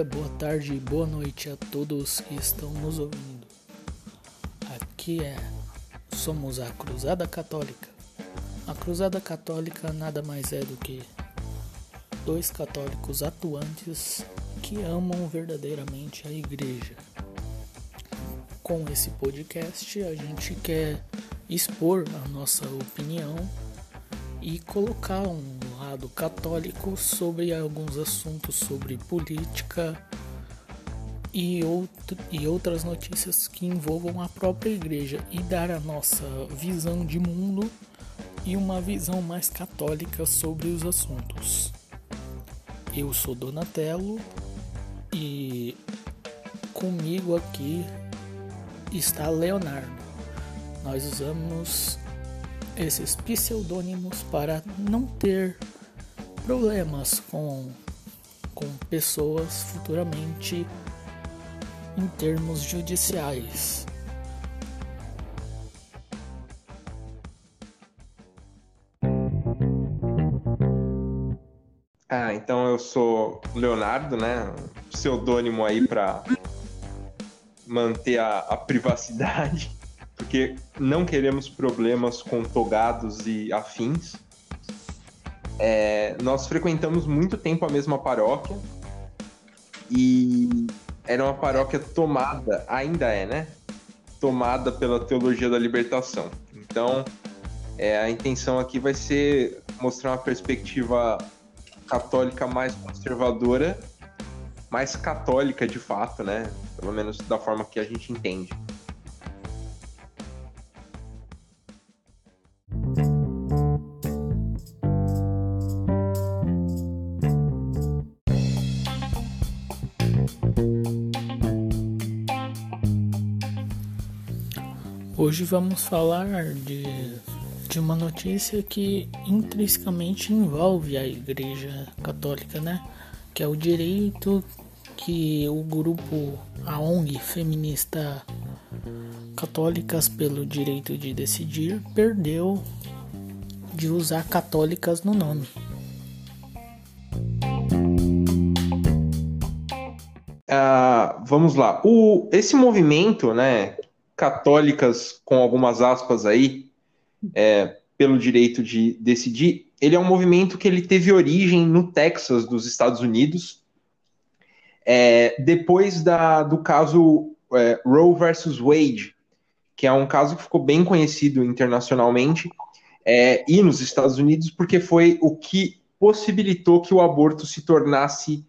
dia, boa tarde e boa noite a todos que estão nos ouvindo. Aqui é somos a Cruzada Católica. A Cruzada Católica nada mais é do que dois católicos atuantes que amam verdadeiramente a igreja. Com esse podcast, a gente quer expor a nossa opinião e colocar um lado católico sobre alguns assuntos sobre política e, outro, e outras notícias que envolvam a própria igreja e dar a nossa visão de mundo e uma visão mais católica sobre os assuntos. Eu sou Donatello e comigo aqui está Leonardo. Nós usamos esses pseudônimos para não ter problemas com, com pessoas futuramente em termos judiciais. Ah, então eu sou Leonardo, né? Pseudônimo aí para manter a, a privacidade porque não queremos problemas com togados e afins. É, nós frequentamos muito tempo a mesma paróquia e era uma paróquia tomada, ainda é, né? Tomada pela teologia da libertação. Então, é, a intenção aqui vai ser mostrar uma perspectiva católica mais conservadora, mais católica de fato, né? Pelo menos da forma que a gente entende. Hoje vamos falar de, de uma notícia que intrinsecamente envolve a Igreja Católica, né? Que é o direito que o grupo, a ONG feminista Católicas pelo Direito de Decidir perdeu de usar católicas no nome. Uh, vamos lá. O, esse movimento, né, católicas, com algumas aspas aí, é, pelo direito de decidir, ele é um movimento que ele teve origem no Texas, dos Estados Unidos, é, depois da, do caso é, Roe versus Wade, que é um caso que ficou bem conhecido internacionalmente é, e nos Estados Unidos, porque foi o que possibilitou que o aborto se tornasse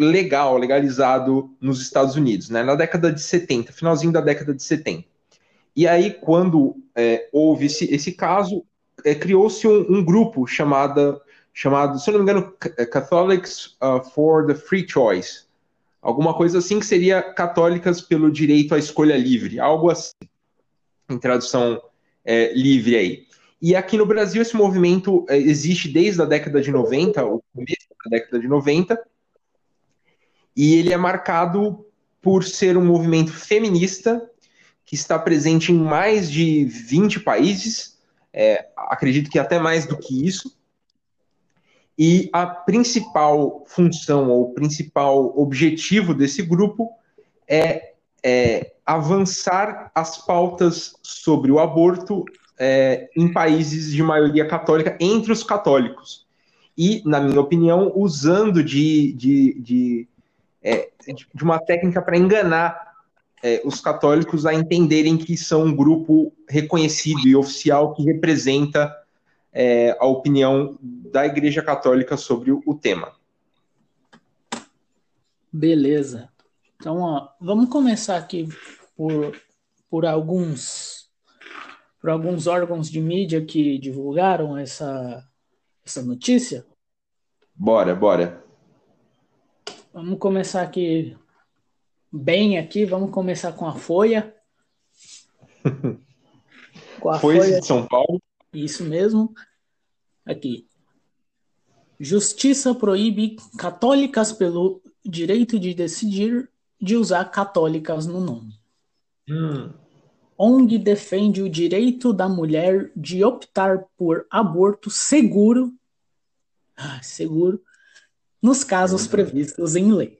legal, legalizado nos Estados Unidos, né, na década de 70, finalzinho da década de 70. E aí, quando é, houve esse, esse caso, é, criou-se um, um, grupo chamada, chamado, se eu não me engano, é, Catholics uh, for the Free Choice. Alguma coisa assim que seria Católicas pelo Direito à Escolha Livre, algo assim, em tradução é, livre aí. E aqui no Brasil esse movimento é, existe desde a década de 90, o começo da década de 90, e ele é marcado por ser um movimento feminista que está presente em mais de 20 países, é, acredito que até mais do que isso. E a principal função ou principal objetivo desse grupo é, é avançar as pautas sobre o aborto é, em países de maioria católica, entre os católicos. E, na minha opinião, usando de, de, de é, de uma técnica para enganar é, os católicos a entenderem que são um grupo reconhecido e oficial que representa é, a opinião da Igreja Católica sobre o, o tema. Beleza. Então, ó, vamos começar aqui por, por alguns por alguns órgãos de mídia que divulgaram essa, essa notícia. Bora, bora. Vamos começar aqui bem aqui, vamos começar com a Folha. com a Folha, Folha de São Paulo. Isso mesmo. Aqui. Justiça proíbe católicas pelo direito de decidir de usar católicas no nome. Hum. ONG defende o direito da mulher de optar por aborto seguro, ah, seguro nos casos previstos em lei.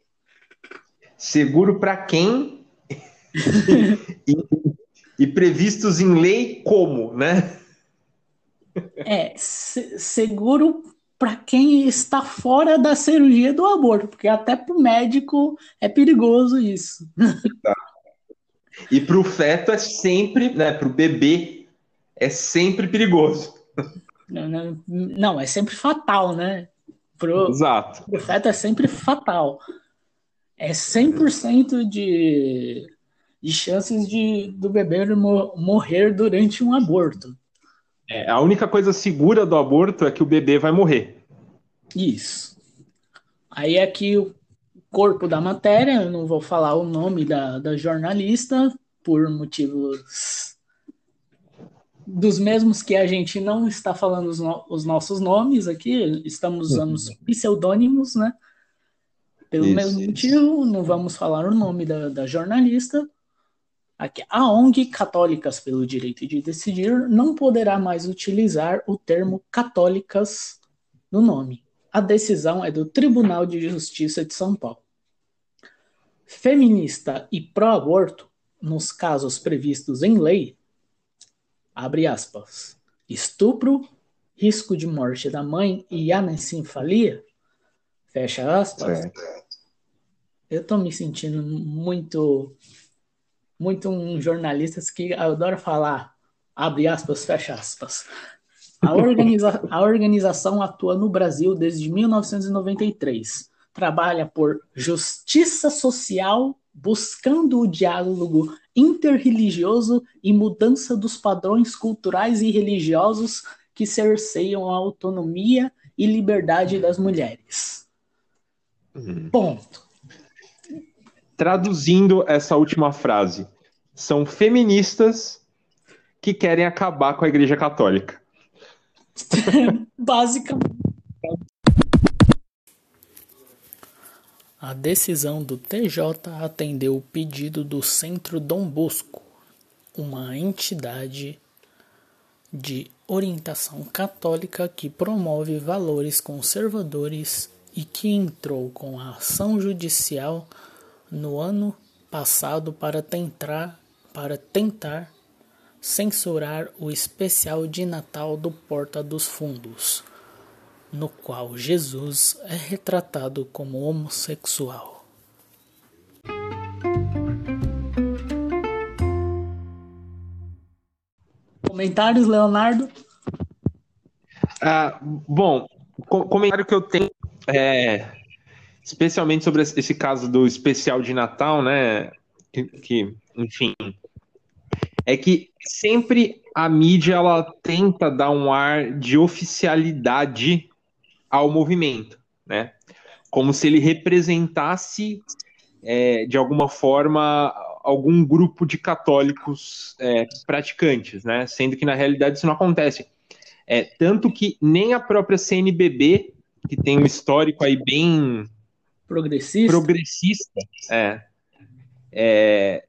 seguro para quem e, e, previstos em lei como, né? É, seguro para quem está fora da cirurgia do aborto, porque até para o médico é perigoso isso. Tá. E para o feto é sempre, né? Para o bebê é sempre perigoso. Não, não, não, é sempre fatal, né? Pro, Exato. Pro feto é sempre fatal. É 100% de, de chances de, do bebê morrer durante um aborto. É, a única coisa segura do aborto é que o bebê vai morrer. Isso. Aí aqui o corpo da matéria, eu não vou falar o nome da, da jornalista, por motivos dos mesmos que a gente não está falando os, no, os nossos nomes aqui, estamos usando os pseudônimos, né? Pelo isso, mesmo isso. motivo, não vamos falar o nome da, da jornalista, Aqui, a ONG Católicas pelo Direito de Decidir não poderá mais utilizar o termo católicas no nome. A decisão é do Tribunal de Justiça de São Paulo. Feminista e pró-aborto, nos casos previstos em lei, abre aspas, estupro, risco de morte da mãe e anencefalia, fecha aspas. Eu tô me sentindo muito muito um jornalista que adora falar, abre aspas, fecha aspas. A, organiza a organização atua no Brasil desde 1993. Trabalha por justiça social, buscando o diálogo interreligioso e mudança dos padrões culturais e religiosos que cerceiam a autonomia e liberdade das mulheres. Uhum. Ponto traduzindo essa última frase, são feministas que querem acabar com a Igreja Católica. Basicamente. A decisão do TJ atendeu o pedido do Centro Dom Bosco, uma entidade de orientação católica que promove valores conservadores e que entrou com a ação judicial no ano passado para tentar, para tentar censurar o especial de Natal do Porta dos Fundos, no qual Jesus é retratado como homossexual. Comentários, Leonardo? Ah, bom, o comentário que eu tenho é especialmente sobre esse caso do especial de Natal, né? Que, que, enfim, é que sempre a mídia ela tenta dar um ar de oficialidade ao movimento, né? Como se ele representasse é, de alguma forma algum grupo de católicos é, praticantes, né? Sendo que na realidade isso não acontece. É, tanto que nem a própria CNBB, que tem um histórico aí bem progressista, progressista é, é,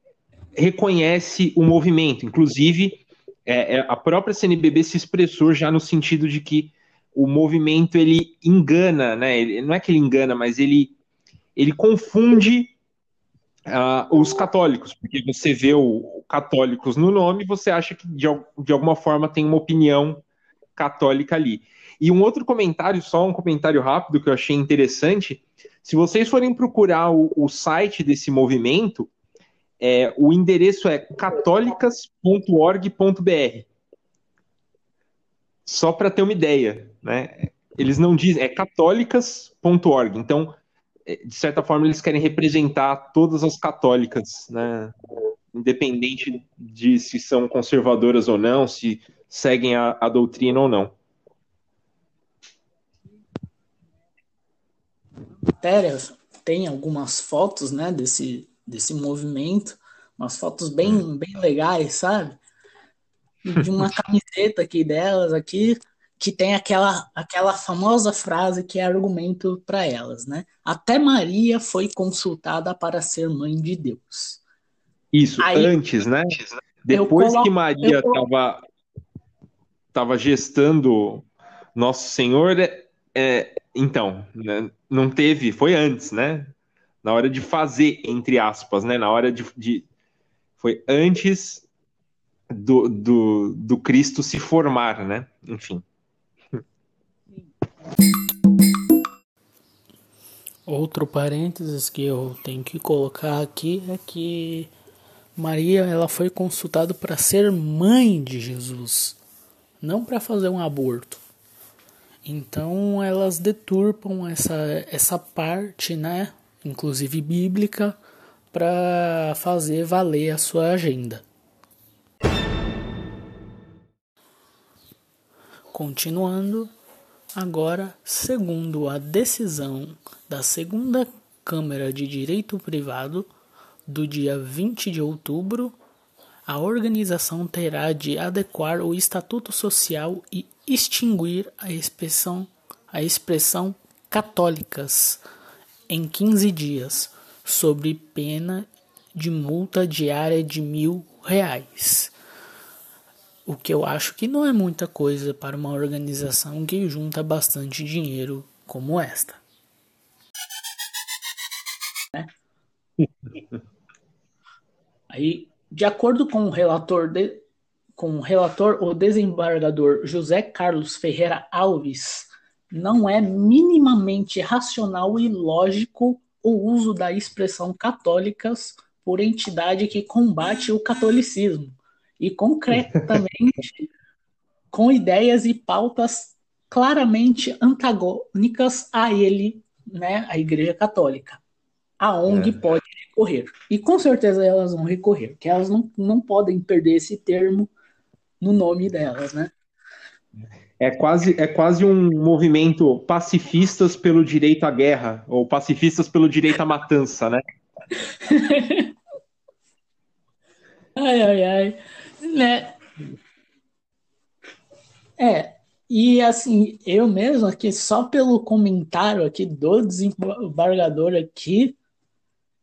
reconhece o movimento. Inclusive, é, é a própria CNBB se expressou já no sentido de que o movimento ele engana, né? Ele, não é que ele engana, mas ele, ele confunde uh, os católicos, porque você vê o, católicos no nome, você acha que de, de alguma forma tem uma opinião católica ali. E um outro comentário, só um comentário rápido que eu achei interessante, se vocês forem procurar o, o site desse movimento, é, o endereço é católicas.org.br. Só para ter uma ideia, né? Eles não dizem, é católicas.org. Então, é, de certa forma, eles querem representar todas as católicas, né? Independente de se são conservadoras ou não, se seguem a, a doutrina ou não. matérias tem algumas fotos, né, desse, desse movimento, umas fotos bem, bem legais, sabe? De uma camiseta aqui delas aqui, que tem aquela, aquela famosa frase que é argumento para elas, né? Até Maria foi consultada para ser mãe de Deus. Isso, Aí, antes, né? Depois que Maria estava tava gestando Nosso Senhor, é, é então, né, não teve, foi antes, né? na hora de fazer, entre aspas, né? Na hora de. de... Foi antes do, do, do Cristo se formar, né? Enfim. Outro parênteses que eu tenho que colocar aqui é que Maria ela foi consultada para ser mãe de Jesus, não para fazer um aborto. Então elas deturpam essa, essa parte, né, inclusive bíblica, para fazer valer a sua agenda. Continuando, agora, segundo a decisão da segunda Câmara de Direito Privado do dia 20 de outubro, a organização terá de adequar o estatuto social e extinguir a expressão, a expressão católicas em 15 dias, sob pena de multa diária de mil reais. O que eu acho que não é muita coisa para uma organização que junta bastante dinheiro como esta. Né? Aí, de acordo com o relator, de, com o relator, o desembargador José Carlos Ferreira Alves, não é minimamente racional e lógico o uso da expressão católicas por entidade que combate o catolicismo e concretamente com ideias e pautas claramente antagônicas a ele, né, a Igreja Católica. A ONG é. pode recorrer. E com certeza elas vão recorrer, porque elas não, não podem perder esse termo no nome delas, né? É quase, é quase um movimento pacifistas pelo direito à guerra, ou pacifistas pelo direito à matança, né? ai, ai, ai. Né? É, e assim, eu mesmo aqui, só pelo comentário aqui do desembargador aqui,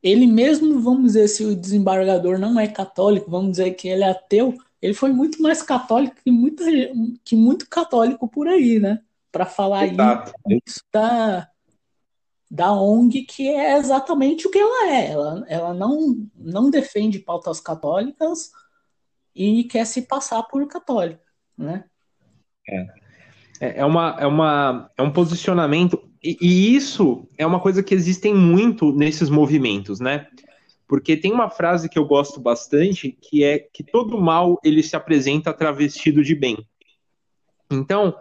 ele mesmo, vamos dizer, se o desembargador não é católico, vamos dizer que ele é ateu, ele foi muito mais católico que, muita, que muito católico por aí, né? Para falar Exato. isso da, da ONG, que é exatamente o que ela é. Ela, ela não, não defende pautas católicas e quer se passar por católica, né? É. É, é uma, é, uma, é um posicionamento, e, e isso é uma coisa que existem muito nesses movimentos, né? Porque tem uma frase que eu gosto bastante, que é que todo mal ele se apresenta travestido de bem. Então,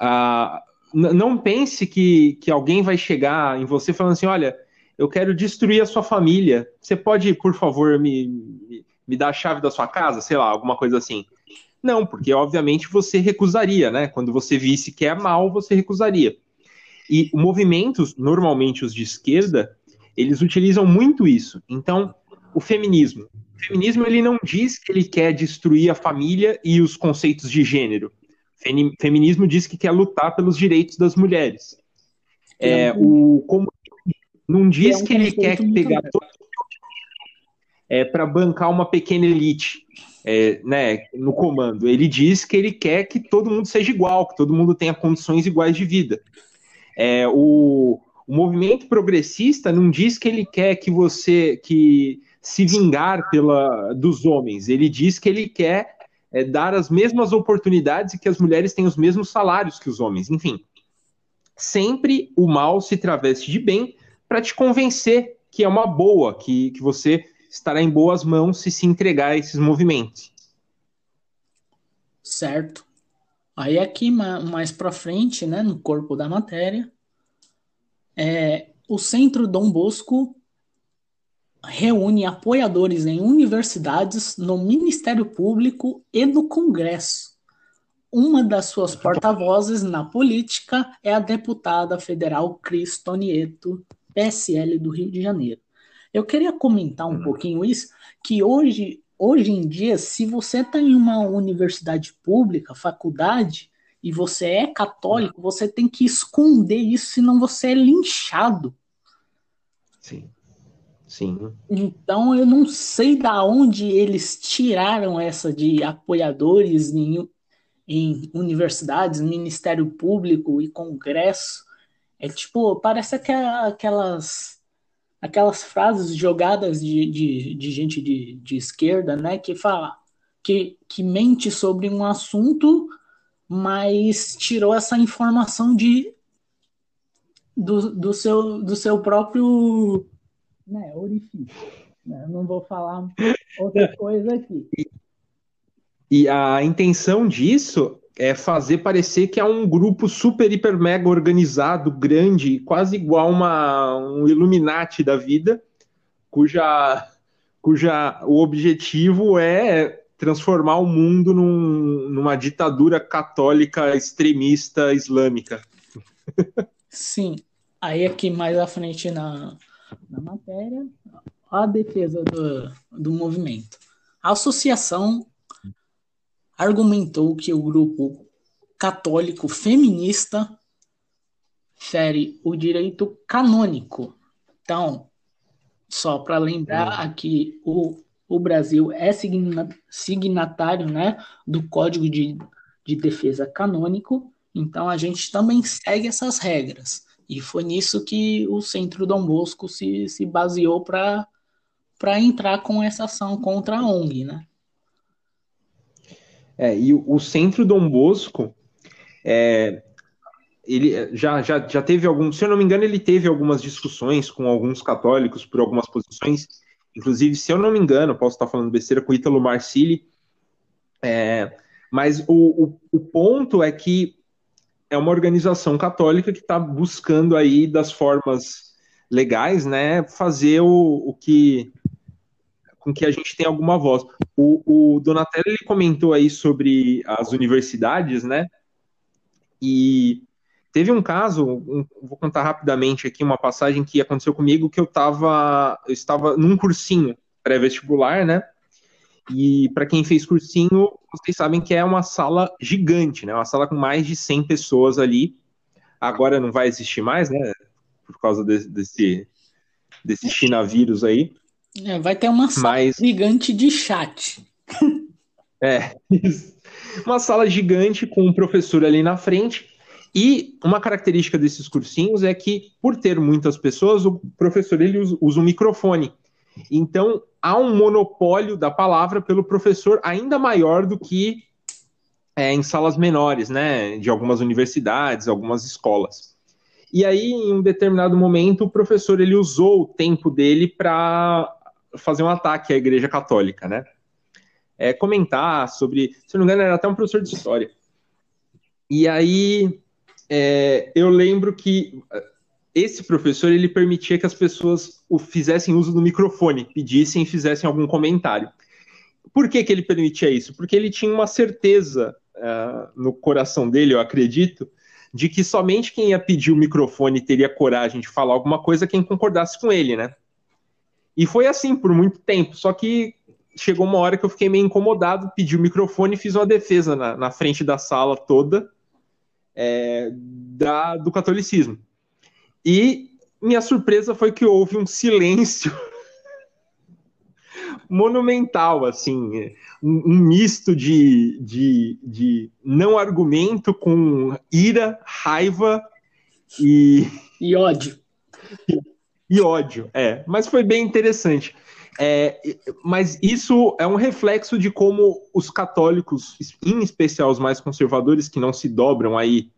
uh, não pense que, que alguém vai chegar em você falando assim, olha, eu quero destruir a sua família. Você pode, por favor, me, me, me dar a chave da sua casa, sei lá, alguma coisa assim. Não, porque obviamente você recusaria, né? Quando você visse que é mal, você recusaria. E movimentos, normalmente os de esquerda, eles utilizam muito isso. Então, o feminismo. O feminismo ele não diz que ele quer destruir a família e os conceitos de gênero. O feminismo diz que quer lutar pelos direitos das mulheres. É, é o como não diz é que ele quer pegar é, para bancar uma pequena elite é, né, no comando. Ele diz que ele quer que todo mundo seja igual, que todo mundo tenha condições iguais de vida. É, o, o movimento progressista não diz que ele quer que você que se vingar pela dos homens. Ele diz que ele quer é, dar as mesmas oportunidades e que as mulheres têm os mesmos salários que os homens. Enfim, sempre o mal se traveste de bem para te convencer que é uma boa, que, que você estará em boas mãos se se entregar a esses movimentos. Certo. Aí aqui mais para frente, né, no corpo da matéria, é, o Centro Dom Bosco reúne apoiadores em universidades, no Ministério Público e no Congresso. Uma das suas porta-vozes na política é a deputada federal Cris Tonieto, PSL do Rio de Janeiro. Eu queria comentar um uhum. pouquinho isso, que hoje, hoje em dia, se você está em uma universidade pública, faculdade, e você é católico, uhum. você tem que esconder isso, senão você é linchado. Sim. Sim. Então eu não sei da onde eles tiraram essa de apoiadores em, em universidades, Ministério Público e Congresso. É tipo, parece aquelas aquelas frases jogadas de, de, de gente de, de esquerda, né, que fala que, que mente sobre um assunto, mas tirou essa informação de do, do, seu, do seu próprio né, orifício. Né? Não vou falar outra coisa aqui. E a intenção disso é fazer parecer que é um grupo super, hiper, mega organizado, grande, quase igual uma, um Illuminati da vida, cuja, cuja o objetivo é transformar o mundo num, numa ditadura católica extremista islâmica. Sim. Aí aqui mais à frente na, na matéria, a defesa do, do movimento. A associação argumentou que o grupo católico feminista fere o direito canônico. Então, só para lembrar é. aqui, o, o Brasil é signatário né, do Código de, de Defesa Canônico, então a gente também segue essas regras. E foi nisso que o Centro Dom Bosco se, se baseou para entrar com essa ação contra a ONG, né? É, e o, Centro Dom Bosco, é, ele já, já, já teve algum, se eu não me engano, ele teve algumas discussões com alguns católicos por algumas posições, inclusive, se eu não me engano, posso estar falando besteira com o Ítalo Marcilli, é, mas o, o, o ponto é que é uma organização católica que está buscando aí das formas legais, né, fazer o, o que com que a gente tenha alguma voz. O, o Donatello ele comentou aí sobre as universidades, né? E teve um caso, um, vou contar rapidamente aqui uma passagem que aconteceu comigo que eu estava eu estava num cursinho pré-vestibular, né? E para quem fez cursinho, vocês sabem que é uma sala gigante, né? Uma sala com mais de 100 pessoas ali. Agora não vai existir mais, né? Por causa de, desse, desse China vírus aí. É, vai ter uma sala Mas... gigante de chat. É, uma sala gigante com um professor ali na frente. E uma característica desses cursinhos é que, por ter muitas pessoas, o professor ele usa, usa um microfone. Então, há um monopólio da palavra pelo professor ainda maior do que é, em salas menores, né, de algumas universidades, algumas escolas. E aí, em um determinado momento, o professor ele usou o tempo dele para fazer um ataque à Igreja Católica, né? É, comentar sobre, se não me engano, era até um professor de história. E aí, é, eu lembro que esse professor ele permitia que as pessoas o fizessem uso do microfone, pedissem e fizessem algum comentário. Por que, que ele permitia isso? Porque ele tinha uma certeza uh, no coração dele, eu acredito, de que somente quem ia pedir o microfone teria coragem de falar alguma coisa quem concordasse com ele, né? E foi assim por muito tempo. Só que chegou uma hora que eu fiquei meio incomodado, pedi o microfone e fiz uma defesa na, na frente da sala toda é, da, do catolicismo. E minha surpresa foi que houve um silêncio monumental, assim, um, um misto de, de, de, não argumento com ira, raiva e. E ódio. E, ódio, é. Mas foi bem interessante. É, mas isso é um reflexo de como os católicos, em especial os mais conservadores, que não se dobram aí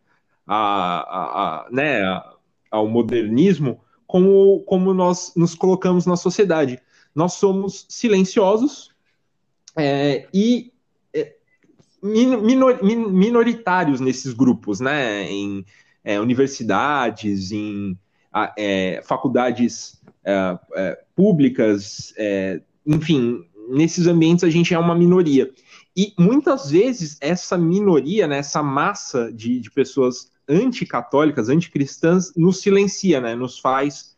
a, a, a né, a, ao modernismo, como, como nós nos colocamos na sociedade. Nós somos silenciosos é, e é, minor, minoritários nesses grupos, né? Em é, universidades, em é, faculdades é, é, públicas, enfim, nesses ambientes a gente é uma minoria. E muitas vezes essa minoria, né, essa massa de, de pessoas anticatólicas, anticristãs, nos silencia, né? Nos faz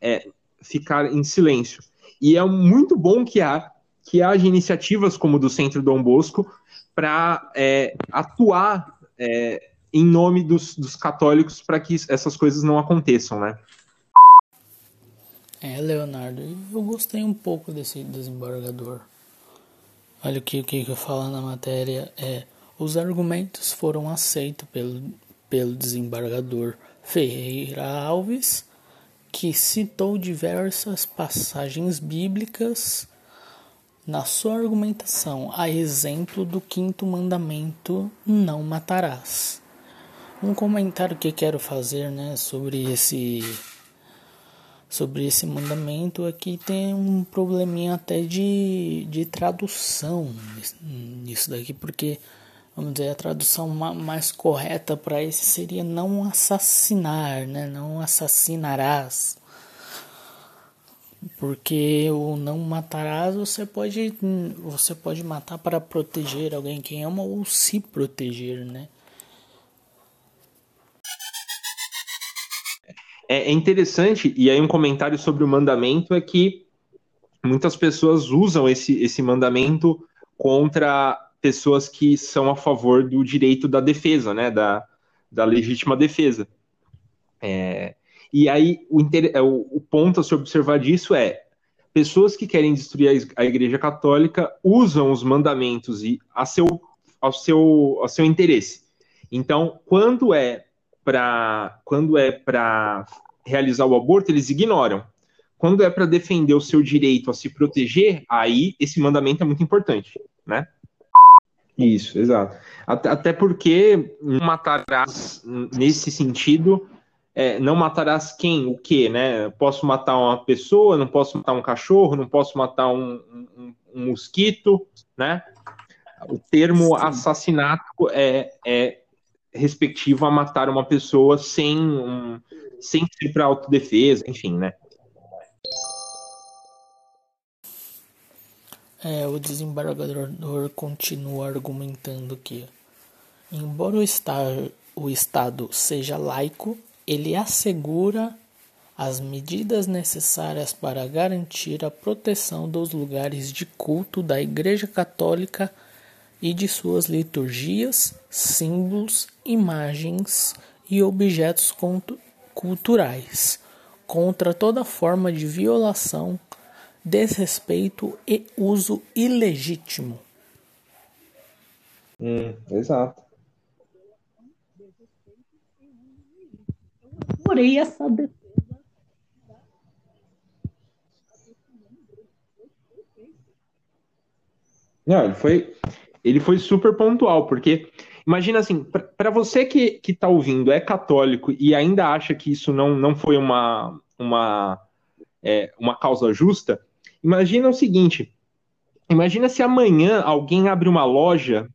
é, ficar em silêncio. E é muito bom que há que haja iniciativas como do Centro Dom Bosco para é, atuar é, em nome dos, dos católicos para que essas coisas não aconteçam, né? É, Leonardo, eu gostei um pouco desse desembargador. Olha o que, o que eu falo na matéria é os argumentos foram aceitos pelo, pelo desembargador Ferreira Alves que citou diversas passagens bíblicas na sua argumentação, a exemplo do quinto mandamento: não matarás. Um comentário que quero fazer, né, sobre esse sobre esse mandamento aqui tem um probleminha até de, de tradução nisso daqui, porque vamos dizer a tradução mais correta para esse seria não assassinar, né? Não assassinarás. Porque o não matarás você pode você pode matar para proteger alguém que ama ou se proteger, né? É, é interessante, e aí um comentário sobre o mandamento é que muitas pessoas usam esse, esse mandamento contra pessoas que são a favor do direito da defesa, né, da, da legítima defesa. É, e aí o, é, o, ponto a se observar disso é pessoas que querem destruir a Igreja Católica usam os mandamentos e a seu, ao, seu, ao seu interesse. Então, quando é para quando é para realizar o aborto, eles ignoram. Quando é para defender o seu direito a se proteger, aí esse mandamento é muito importante, né? Isso, exato. Até, porque não matarás nesse sentido, é, não matarás quem, o que, né? Posso matar uma pessoa, não posso matar um cachorro, não posso matar um, um, um mosquito, né? O termo Sim. assassinato é, é respectivo a matar uma pessoa sem, um, sem ser para autodefesa, enfim, né? É, o desembargador continua argumentando que, embora o, o Estado seja laico, ele assegura as medidas necessárias para garantir a proteção dos lugares de culto da Igreja Católica e de suas liturgias, símbolos, imagens e objetos culturais, contra toda forma de violação, desrespeito e uso ilegítimo. Hum, exato. Porém, essa defesa. Não, ele foi, ele foi super pontual, porque imagina assim, para você que, que tá ouvindo, é católico e ainda acha que isso não, não foi uma, uma, é, uma causa justa, imagina o seguinte: imagina se amanhã alguém abre uma loja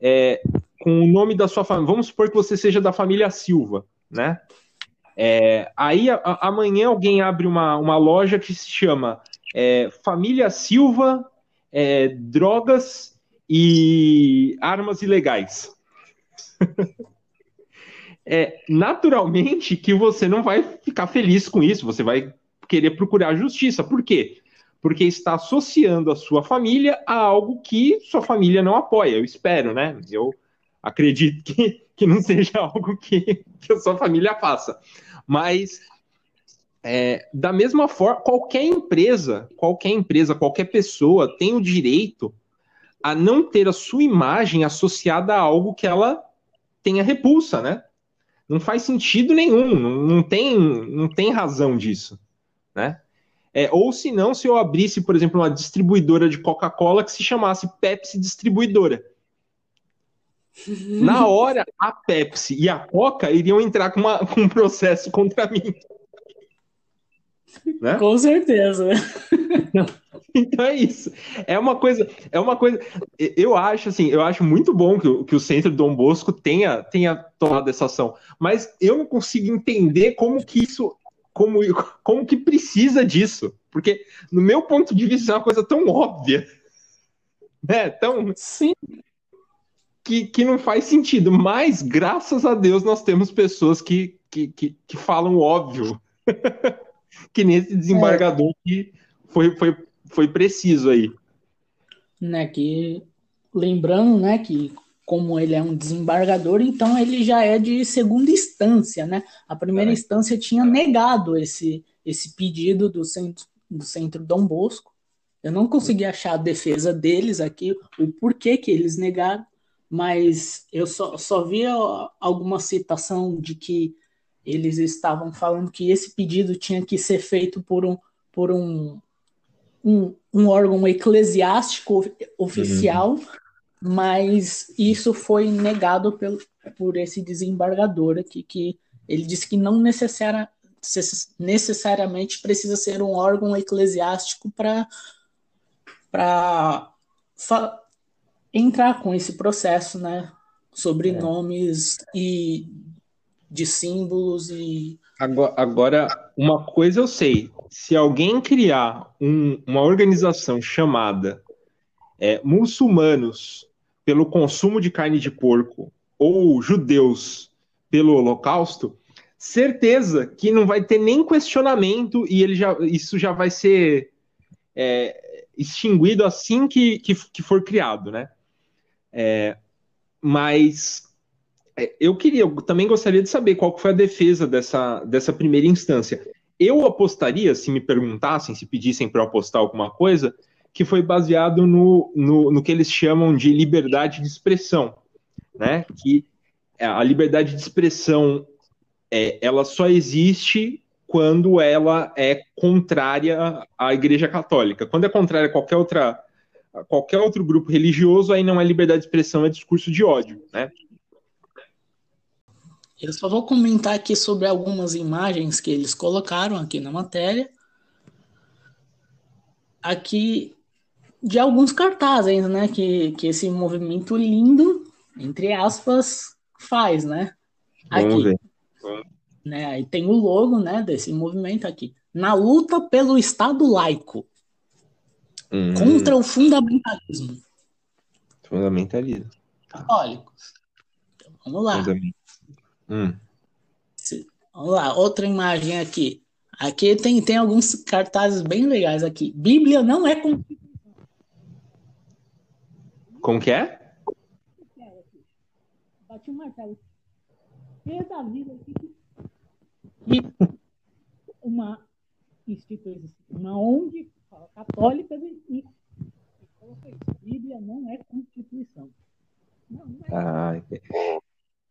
é, com o nome da sua família. Vamos supor que você seja da família Silva, né? É, aí a, amanhã alguém abre uma, uma loja que se chama é, Família Silva é, Drogas e armas ilegais. é naturalmente que você não vai ficar feliz com isso, você vai querer procurar justiça. Por quê? Porque está associando a sua família a algo que sua família não apoia. Eu espero, né? Eu acredito que, que não seja algo que, que a sua família faça. Mas é, da mesma forma, qualquer empresa, qualquer empresa, qualquer pessoa tem o direito a não ter a sua imagem associada a algo que ela tenha repulsa, né? Não faz sentido nenhum, não, não tem, não tem razão disso, né? É, ou se não, se eu abrisse, por exemplo, uma distribuidora de Coca-Cola que se chamasse Pepsi Distribuidora. Na hora, a Pepsi e a Coca iriam entrar com, uma, com um processo contra mim. Né? Com certeza. Então é isso. É uma coisa, é uma coisa. Eu acho assim, eu acho muito bom que, o, que o centro Dom Bosco tenha, tenha tomado essa ação, mas eu não consigo entender como que isso, como, como que precisa disso, porque no meu ponto de vista é uma coisa tão óbvia, né? Tão sim. Que, que não faz sentido, mas graças a Deus nós temos pessoas que, que, que, que falam óbvio. que nesse desembargador é. que foi, foi, foi preciso aí. Né, que lembrando, né, que como ele é um desembargador, então ele já é de segunda instância, né? A primeira é. instância tinha negado esse, esse pedido do centro, do centro Dom Bosco. Eu não consegui achar a defesa deles aqui, o porquê que eles negaram, mas eu só, só vi alguma citação de que eles estavam falando que esse pedido tinha que ser feito por um, por um, um, um órgão eclesiástico oficial, uhum. mas isso foi negado pelo, por esse desembargador aqui, que ele disse que não necessari necessariamente precisa ser um órgão eclesiástico para entrar com esse processo, né? Sobre é. nomes e de símbolos e. Agora, agora, uma coisa eu sei: se alguém criar um, uma organização chamada é, Muçulmanos pelo consumo de carne de porco ou Judeus pelo Holocausto, certeza que não vai ter nem questionamento e ele já, isso já vai ser é, extinguido assim que, que, que, for criado, né? É, mas eu queria, eu também gostaria de saber qual foi a defesa dessa, dessa primeira instância. Eu apostaria, se me perguntassem, se pedissem para eu apostar alguma coisa, que foi baseado no, no, no que eles chamam de liberdade de expressão, né? Que a liberdade de expressão é, ela só existe quando ela é contrária à Igreja Católica. Quando é contrária a qualquer outra qualquer outro grupo religioso, aí não é liberdade de expressão, é discurso de ódio, né? Eu só vou comentar aqui sobre algumas imagens que eles colocaram aqui na matéria. Aqui de alguns cartazes, né, que, que esse movimento lindo, entre aspas, faz, né? Aqui. Né? Aí tem o logo né, desse movimento aqui. Na luta pelo Estado laico. Hum. Contra o fundamentalismo. Fundamentalismo. Católicos. Então, vamos lá. Hum. Vamos lá, outra imagem aqui. Aqui tem, tem alguns cartazes bem legais aqui. Bíblia não é constituição. Como que é? Bati um martelo. Toda a vida aqui e uma instituição, uma ONG católica e, Bíblia não é Constituição. Não, não é. Ah,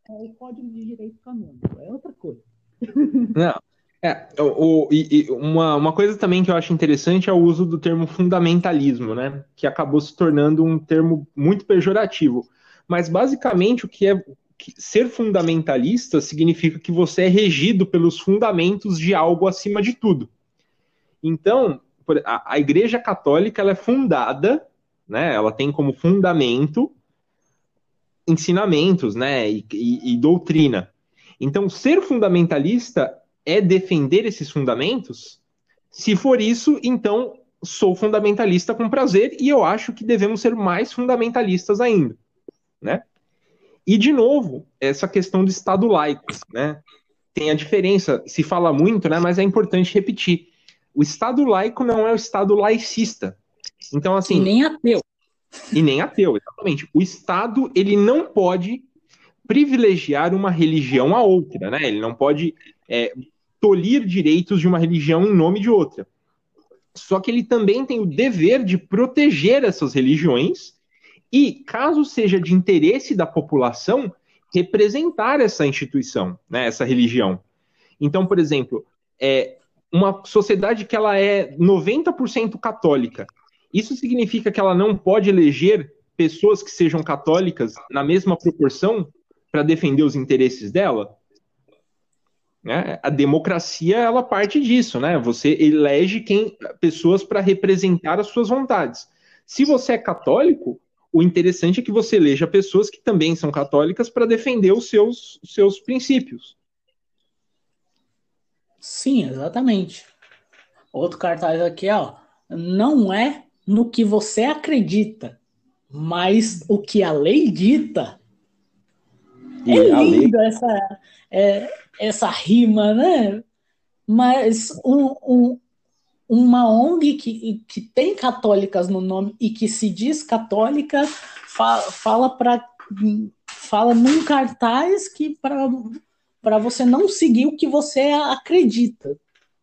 é o Código de Direito Canônico, é outra coisa. Não. É, o, e, e uma, uma coisa também que eu acho interessante é o uso do termo fundamentalismo, né? Que acabou se tornando um termo muito pejorativo. Mas basicamente o que é ser fundamentalista significa que você é regido pelos fundamentos de algo acima de tudo. Então, a, a Igreja Católica ela é fundada, né? Ela tem como fundamento ensinamentos, né? E, e, e doutrina. Então, ser fundamentalista é defender esses fundamentos. Se for isso, então sou fundamentalista com prazer e eu acho que devemos ser mais fundamentalistas ainda, né? E, de novo, essa questão do Estado laico, né? Tem a diferença, se fala muito, né? Mas é importante repetir. O Estado laico não é o Estado laicista. Então, assim. E nem ateu. E nem ateu, exatamente. O Estado, ele não pode privilegiar uma religião a outra, né? Ele não pode é, tolir direitos de uma religião em nome de outra. Só que ele também tem o dever de proteger essas religiões e, caso seja de interesse da população, representar essa instituição, né, essa religião. Então, por exemplo, é uma sociedade que ela é 90% católica. Isso significa que ela não pode eleger pessoas que sejam católicas na mesma proporção para defender os interesses dela? Né? A democracia ela parte disso, né? Você elege quem pessoas para representar as suas vontades. Se você é católico, o interessante é que você eleja pessoas que também são católicas para defender os seus, os seus princípios. Sim, exatamente. Outro cartaz aqui, ó. Não é no que você acredita, mas o que a lei dita. E é lindo lei... essa, é, essa rima, né? Mas um, um, uma ONG que, que tem católicas no nome e que se diz católica fa, fala para fala num cartaz que para você não seguir o que você acredita.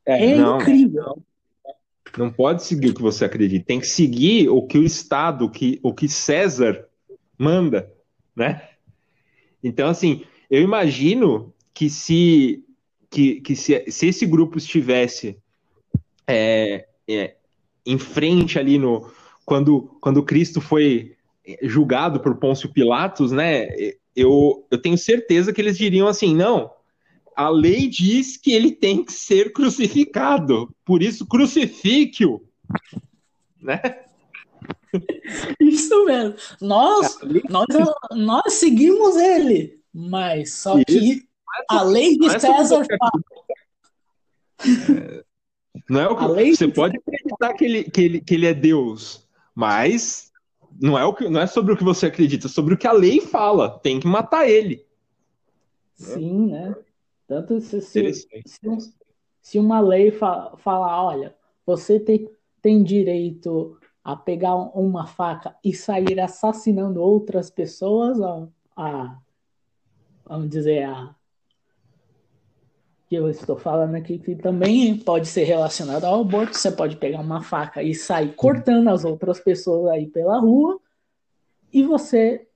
É, é não, incrível. Não pode seguir o que você acredita, tem que seguir o que o Estado, que, o que César manda, né? Então, assim, eu imagino que se que, que se, se esse grupo estivesse é, é, em frente ali no quando, quando Cristo foi julgado por Pôncio Pilatos, né? Eu, eu tenho certeza que eles diriam assim: não, a lei diz que ele tem que ser crucificado, por isso crucifique-o, né? Isso mesmo. Nós, nós, nós seguimos ele, mas só isso. que a lei de César fala. É, não é o que você pode acreditar que ele, que, ele, que ele é Deus, mas não é, o que, não é sobre o que você acredita, é sobre o que a lei fala. Tem que matar ele. Sim, né? Tanto se, se, se, se uma lei fa, falar, olha, você tem, tem direito a pegar uma faca e sair assassinando outras pessoas, a, a vamos dizer, a que eu estou falando aqui, que também pode ser relacionado ao aborto. Você pode pegar uma faca e sair cortando as outras pessoas aí pela rua, e você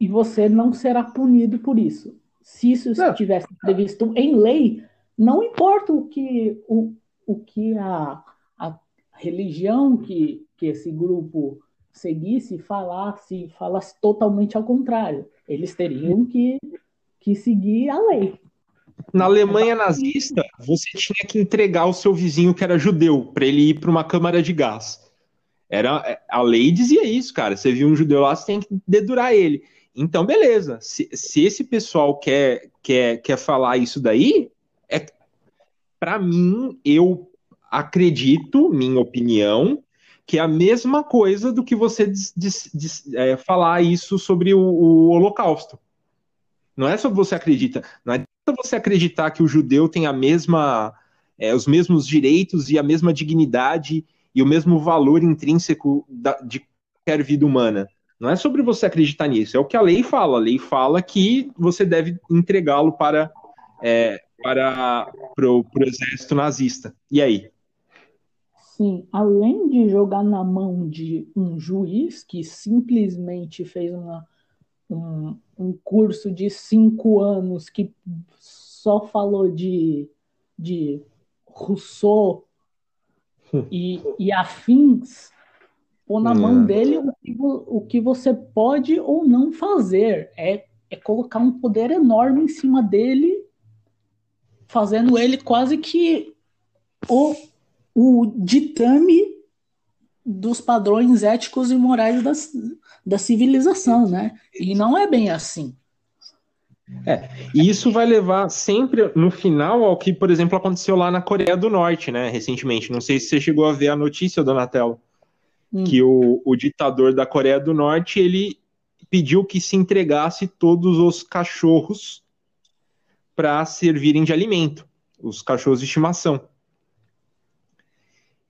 e você não será punido por isso. Se isso estivesse previsto em lei, não importa o que o, o que a, a religião que, que esse grupo seguisse, falasse, falasse totalmente ao contrário. Eles teriam que que seguir a lei. Na Alemanha nazista, você tinha que entregar o seu vizinho que era judeu para ele ir para uma câmara de gás. Era a lei dizia isso, cara. Você viu um judeu lá, você tem que dedurar ele. Então, beleza. Se, se esse pessoal quer, quer, quer falar isso daí, é para mim, eu acredito, minha opinião, que é a mesma coisa do que você diz, diz, diz, é, falar isso sobre o, o Holocausto. Não é sobre você acredita. Não adianta você acreditar que o judeu tem a mesma, é, os mesmos direitos e a mesma dignidade e o mesmo valor intrínseco da, de qualquer vida humana. Não é sobre você acreditar nisso. É o que a lei fala. A lei fala que você deve entregá-lo para é, para o exército nazista. E aí? Sim, além de jogar na mão de um juiz que simplesmente fez uma um, um curso de cinco anos que só falou de, de Rousseau e, e afins, pôr na mão hum. dele o que, o que você pode ou não fazer. É, é colocar um poder enorme em cima dele, fazendo ele quase que o, o ditame dos padrões éticos e morais das, da civilização, né? E não é bem assim. É, e isso vai levar sempre no final ao que, por exemplo, aconteceu lá na Coreia do Norte, né, recentemente. Não sei se você chegou a ver a notícia, Donatello, hum. que o, o ditador da Coreia do Norte, ele pediu que se entregasse todos os cachorros para servirem de alimento, os cachorros de estimação.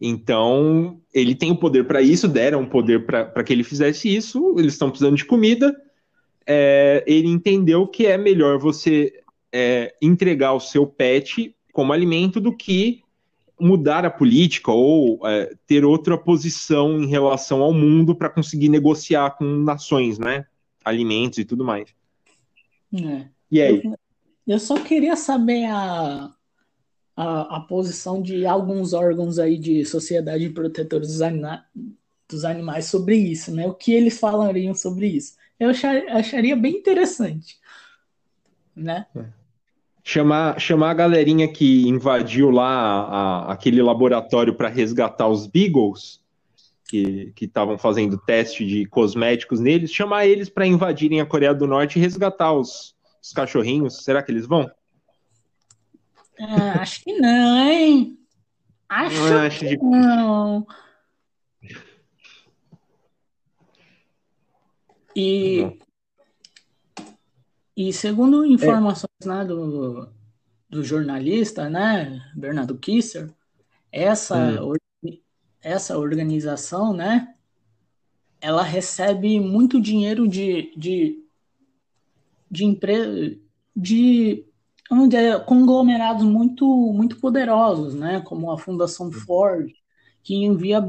Então, ele tem o poder para isso, deram poder para que ele fizesse isso, eles estão precisando de comida. É, ele entendeu que é melhor você é, entregar o seu pet como alimento do que mudar a política ou é, ter outra posição em relação ao mundo para conseguir negociar com nações, né? Alimentos e tudo mais. É. E aí? Eu só queria saber a, a, a posição de alguns órgãos aí de sociedade protetores dos, anima dos animais sobre isso, né? O que eles falariam sobre isso? Eu achar, acharia bem interessante, né? É. Chamar, chamar a galerinha que invadiu lá a, aquele laboratório para resgatar os Beagles, que estavam fazendo teste de cosméticos neles, chamar eles para invadirem a Coreia do Norte e resgatar os, os cachorrinhos. Será que eles vão? Ah, acho que não, hein? Acho, não, acho que de... não. E, e segundo informações é. né, do, do jornalista, né, Bernardo Kisser, essa, hum. essa organização, né, ela recebe muito dinheiro de, de, de, empre... de é conglomerados muito, muito poderosos, né, como a Fundação Ford, que envia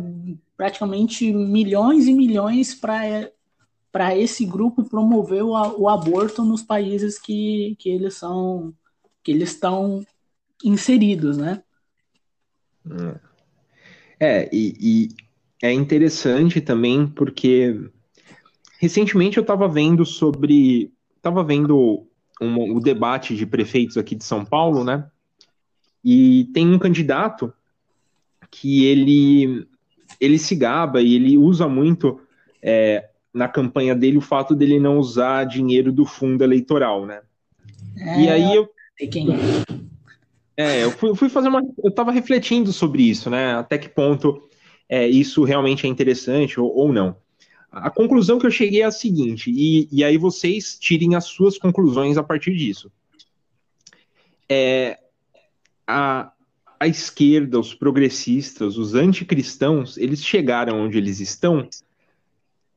praticamente milhões e milhões para para esse grupo promover o, o, aborto nos países que, que eles são que eles estão inseridos, né? É, e, e é interessante também porque recentemente eu estava vendo sobre. Estava vendo um, o debate de prefeitos aqui de São Paulo, né? E tem um candidato que ele, ele se gaba e ele usa muito é, na campanha dele o fato dele não usar dinheiro do fundo eleitoral, né? É, e aí eu. Quem é? É, eu fui, fui, fazer uma. Eu estava refletindo sobre isso, né? Até que ponto é, isso realmente é interessante ou, ou, não. A conclusão que eu cheguei é a seguinte, e, e aí vocês tirem as suas conclusões a partir disso. É, a, a esquerda, os progressistas, os anticristãos, eles chegaram onde eles estão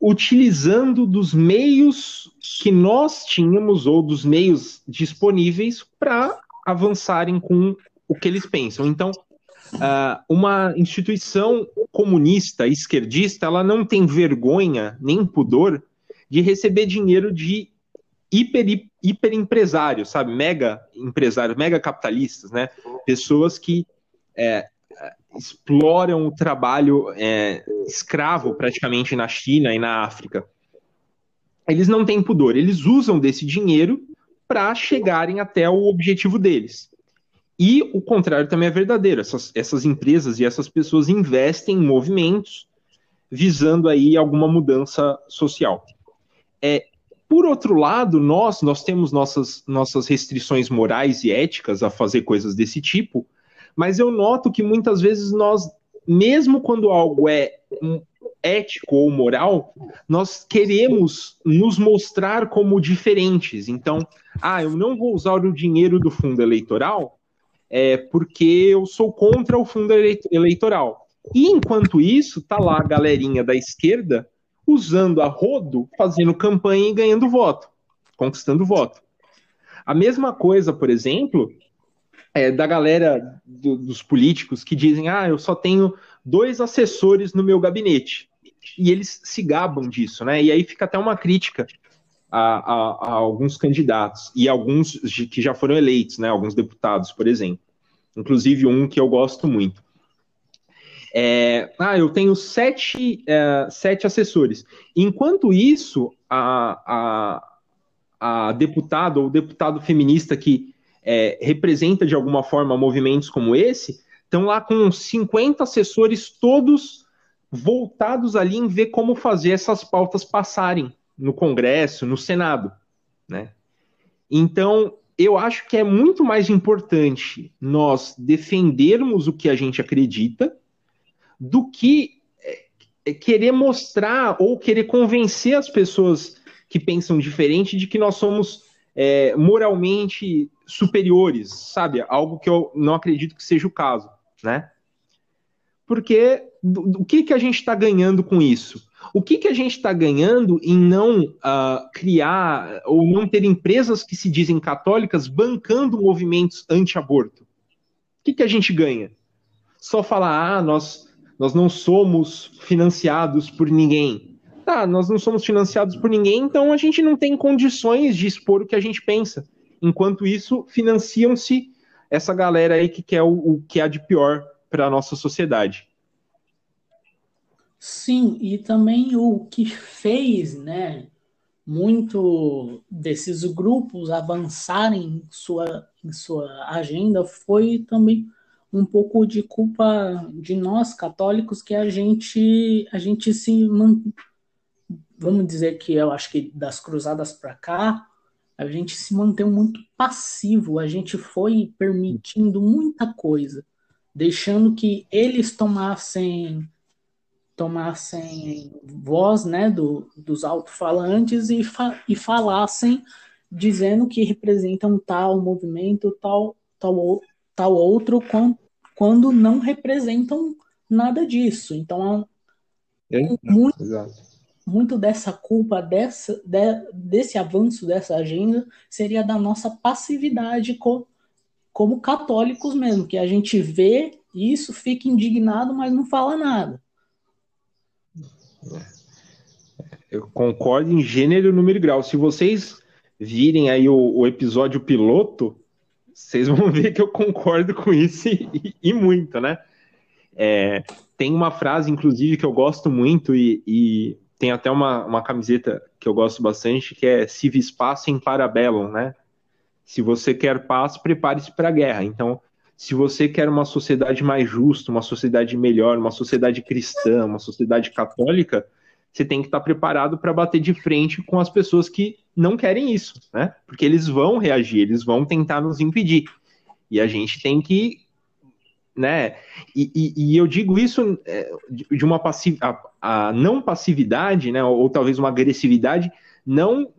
utilizando dos meios que nós tínhamos ou dos meios disponíveis para avançarem com o que eles pensam. Então, uh, uma instituição comunista, esquerdista, ela não tem vergonha nem pudor de receber dinheiro de hiper, hiper empresários, sabe? Mega empresários, mega capitalistas, né? Pessoas que é, exploram o trabalho é, escravo praticamente na China e na África. Eles não têm pudor, eles usam desse dinheiro para chegarem até o objetivo deles. E o contrário também é verdadeiro. Essas, essas empresas e essas pessoas investem em movimentos visando aí alguma mudança social. É, por outro lado, nós nós temos nossas, nossas restrições morais e éticas a fazer coisas desse tipo, mas eu noto que muitas vezes nós, mesmo quando algo é ético ou moral, nós queremos nos mostrar como diferentes. Então, ah, eu não vou usar o dinheiro do fundo eleitoral é, porque eu sou contra o fundo eleitoral. E enquanto isso, tá lá a galerinha da esquerda usando a rodo, fazendo campanha e ganhando voto, conquistando voto. A mesma coisa, por exemplo, é da galera do, dos políticos que dizem: ah, eu só tenho dois assessores no meu gabinete. E eles se gabam disso, né? E aí fica até uma crítica a, a, a alguns candidatos e alguns que já foram eleitos, né? Alguns deputados, por exemplo. Inclusive um que eu gosto muito. É, ah, eu tenho sete, é, sete assessores. Enquanto isso, a, a, a deputada ou deputado feminista que é, representa de alguma forma movimentos como esse, estão lá com 50 assessores todos voltados ali em ver como fazer essas pautas passarem no Congresso, no Senado, né? Então, eu acho que é muito mais importante nós defendermos o que a gente acredita do que é, querer mostrar ou querer convencer as pessoas que pensam diferente de que nós somos é, moralmente superiores, sabe? Algo que eu não acredito que seja o caso né? Porque o que, que a gente está ganhando com isso? O que, que a gente está ganhando em não uh, criar ou não ter empresas que se dizem católicas bancando movimentos anti-aborto? O que, que a gente ganha? Só falar, ah, nós, nós não somos financiados por ninguém. Tá, nós não somos financiados por ninguém, então a gente não tem condições de expor o que a gente pensa. Enquanto isso, financiam-se essa galera aí que quer o, o que há de pior para a nossa sociedade. Sim, e também o que fez, né, muito desses grupos avançarem em sua, em sua agenda foi também um pouco de culpa de nós católicos que a gente a gente se vamos dizer que eu acho que das cruzadas para cá a gente se manteve muito passivo, a gente foi permitindo muita coisa, deixando que eles tomassem tomassem voz né, do, dos alto-falantes e, fa e falassem dizendo que representam tal movimento, tal, tal, tal outro, quando, quando não representam nada disso. Então, é, muito, exato muito dessa culpa, dessa, de, desse avanço dessa agenda, seria da nossa passividade co, como católicos mesmo, que a gente vê isso, fica indignado, mas não fala nada. Eu concordo em gênero, número e grau. Se vocês virem aí o, o episódio piloto, vocês vão ver que eu concordo com isso e, e muito, né? É, tem uma frase, inclusive, que eu gosto muito e, e, tem até uma, uma camiseta que eu gosto bastante, que é se vis pacem para né? Se você quer paz, prepare-se para a guerra. Então, se você quer uma sociedade mais justa, uma sociedade melhor, uma sociedade cristã, uma sociedade católica, você tem que estar preparado para bater de frente com as pessoas que não querem isso, né? Porque eles vão reagir, eles vão tentar nos impedir. E a gente tem que, né? E, e, e eu digo isso é, de uma a, a não passividade, né? Ou, ou, talvez uma agressividade, não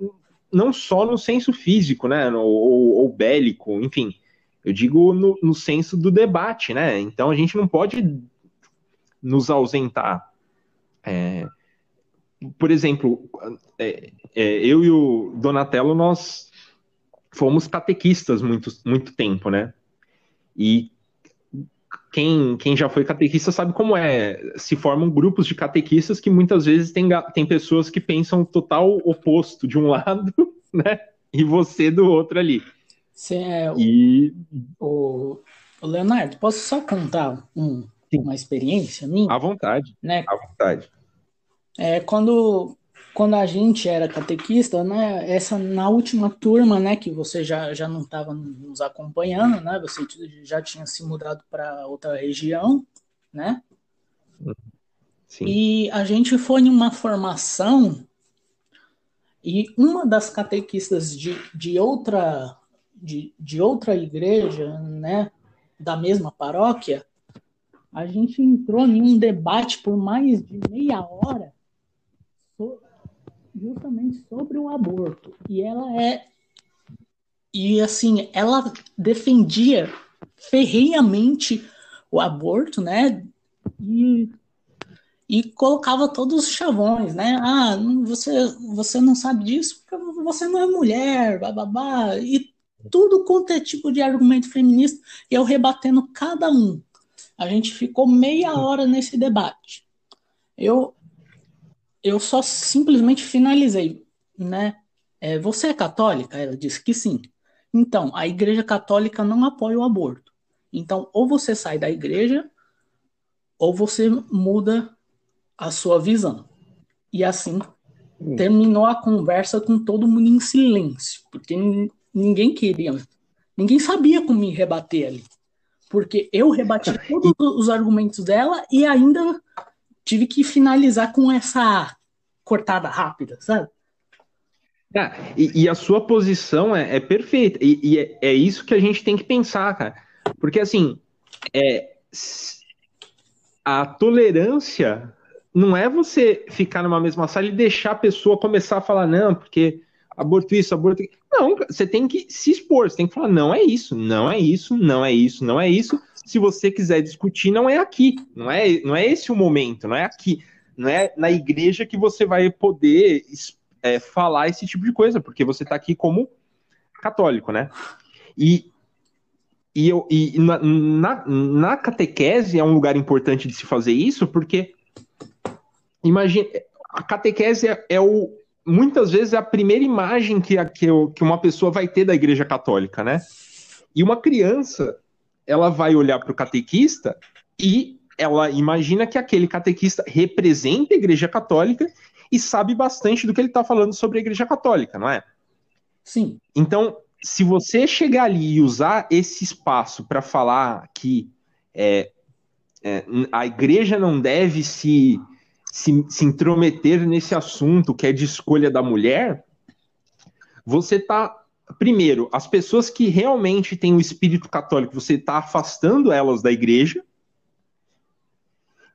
não só no senso físico, né? Ou, ou bélico, enfim. Eu digo no, no senso do debate, né? Então a gente não pode nos ausentar. É, por exemplo, é, é, eu e o Donatello, nós fomos catequistas muito, muito tempo, né? E quem, quem já foi catequista sabe como é. Se formam grupos de catequistas que muitas vezes tem, tem pessoas que pensam total oposto de um lado, né? E você do outro ali. Sim, é, e... o, o Leonardo, posso só contar um, uma experiência minha? À vontade. Né? À vontade. É, quando, quando a gente era catequista, né, essa na última turma, né, que você já, já não estava nos acompanhando, né, você já tinha se mudado para outra região, né? Sim. E a gente foi em uma formação e uma das catequistas de, de outra de, de outra igreja, né, da mesma paróquia, a gente entrou em um debate por mais de meia hora justamente sobre o aborto. E ela é. E assim, ela defendia ferreiamente o aborto, né? E, e colocava todos os chavões, né? Ah, você, você não sabe disso porque você não é mulher, bababá. E tudo quanto é tipo de argumento feminista, e eu rebatendo cada um. A gente ficou meia hora nesse debate. Eu, eu só simplesmente finalizei, né? É, você é católica? Ela disse que sim. Então, a Igreja Católica não apoia o aborto. Então, ou você sai da igreja, ou você muda a sua visão. E assim hum. terminou a conversa com todo mundo em silêncio, porque ninguém queria, ninguém sabia como me rebater ali. Porque eu rebati todos os argumentos dela e ainda tive que finalizar com essa cortada rápida, sabe? Ah, e, e, a sua posição é, é perfeita. E, e é, é, isso que a gente tem que pensar, cara. Porque, assim, é, a tolerância não é você ficar numa mesma sala e deixar a pessoa começar a falar, não, porque aborto isso, aborto. Não, você tem que se expor, você tem que falar, não é isso, não é isso, não é isso, não é isso se você quiser discutir, não é aqui, não é, não é esse o momento, não é aqui, não é na igreja que você vai poder é, falar esse tipo de coisa, porque você está aqui como católico, né? E, e, eu, e na, na, na catequese é um lugar importante de se fazer isso, porque imagine, a catequese é, é o muitas vezes é a primeira imagem que, que, que uma pessoa vai ter da igreja católica, né? E uma criança ela vai olhar para o catequista e ela imagina que aquele catequista representa a Igreja Católica e sabe bastante do que ele está falando sobre a Igreja Católica, não é? Sim. Então, se você chegar ali e usar esse espaço para falar que é, é, a Igreja não deve se, se, se intrometer nesse assunto que é de escolha da mulher, você está primeiro, as pessoas que realmente têm o espírito católico, você está afastando elas da igreja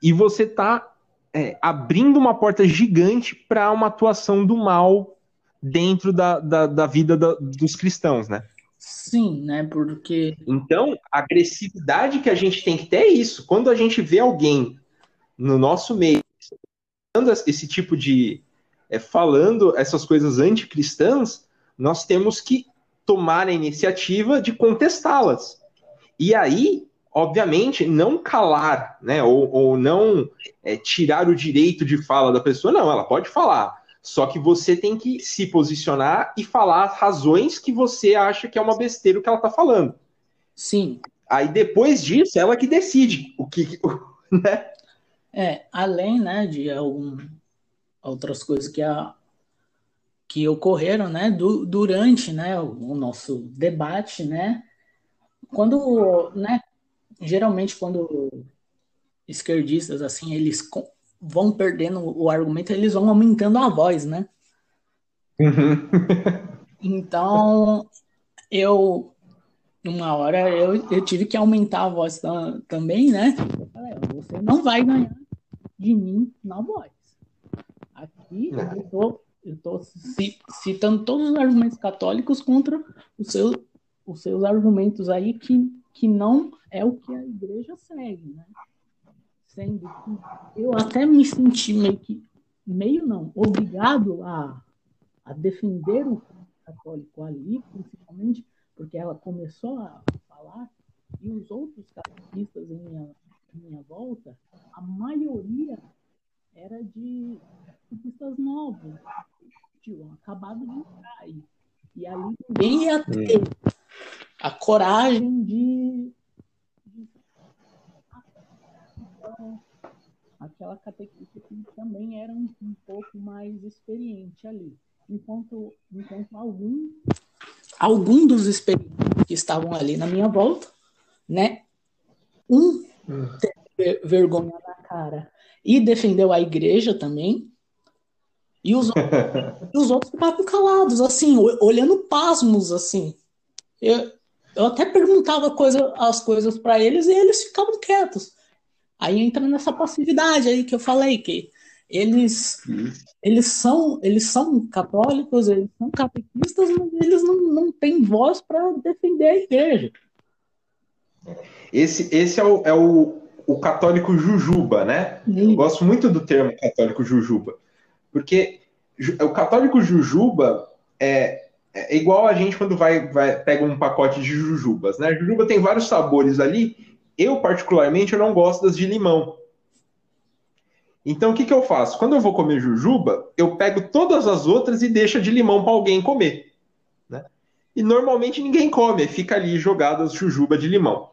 e você está é, abrindo uma porta gigante para uma atuação do mal dentro da, da, da vida da, dos cristãos, né? Sim, né? Porque. Então, a agressividade que a gente tem que ter é isso. Quando a gente vê alguém no nosso meio esse tipo de. É, falando essas coisas anticristãs, nós temos que tomar a iniciativa de contestá-las. E aí, obviamente, não calar, né, ou, ou não é, tirar o direito de fala da pessoa, não, ela pode falar. Só que você tem que se posicionar e falar razões que você acha que é uma besteira o que ela tá falando. Sim. Aí depois disso, ela que decide o que, né? É, além, né, de algum, outras coisas que, a, que ocorreram, né, du, durante, né, o, o, nosso debate, né, quando, né, geralmente quando esquerdistas, assim, eles vão perdendo o argumento, eles vão aumentando a voz, né? Uhum. então, eu, uma hora, eu, eu tive que aumentar a voz também, né? Você não vai ganhar de mim na voz. Aqui eu tô, eu tô citando todos os argumentos católicos contra os seus, os seus argumentos aí que, que não é o que a igreja segue, né? sendo que eu até me senti meio que, meio não, obrigado a, a defender o católico ali, principalmente porque ela começou a falar e os outros catequistas em minha, minha volta, a maioria era de catequistas novos, tinham acabado de entrar aí. E ali ninguém ia ter a coragem de aquela catequista que também era um, um, pouco mais experiente ali. Enquanto, enquanto algum, algum dos experientes que estavam ali na minha volta, né? Um hum. teve vergonha na cara e defendeu a igreja também. E os, e os outros ficavam calados, assim, olhando pasmos, assim. Eu, eu até perguntava coisa, as coisas para eles e eles ficavam quietos. Aí entra nessa passividade aí que eu falei, que eles, eles, são, eles são católicos, eles são catequistas, mas eles não, não têm voz para defender a igreja. Esse, esse é, o, é o, o católico jujuba, né? Sim. Eu gosto muito do termo católico jujuba, porque o católico jujuba é, é igual a gente quando vai, vai pega um pacote de jujubas, né? Jujuba tem vários sabores ali eu, particularmente, eu não gosto das de limão. Então, o que, que eu faço? Quando eu vou comer jujuba, eu pego todas as outras e deixo de limão para alguém comer. Né? E normalmente ninguém come, fica ali jogado as jujuba de limão.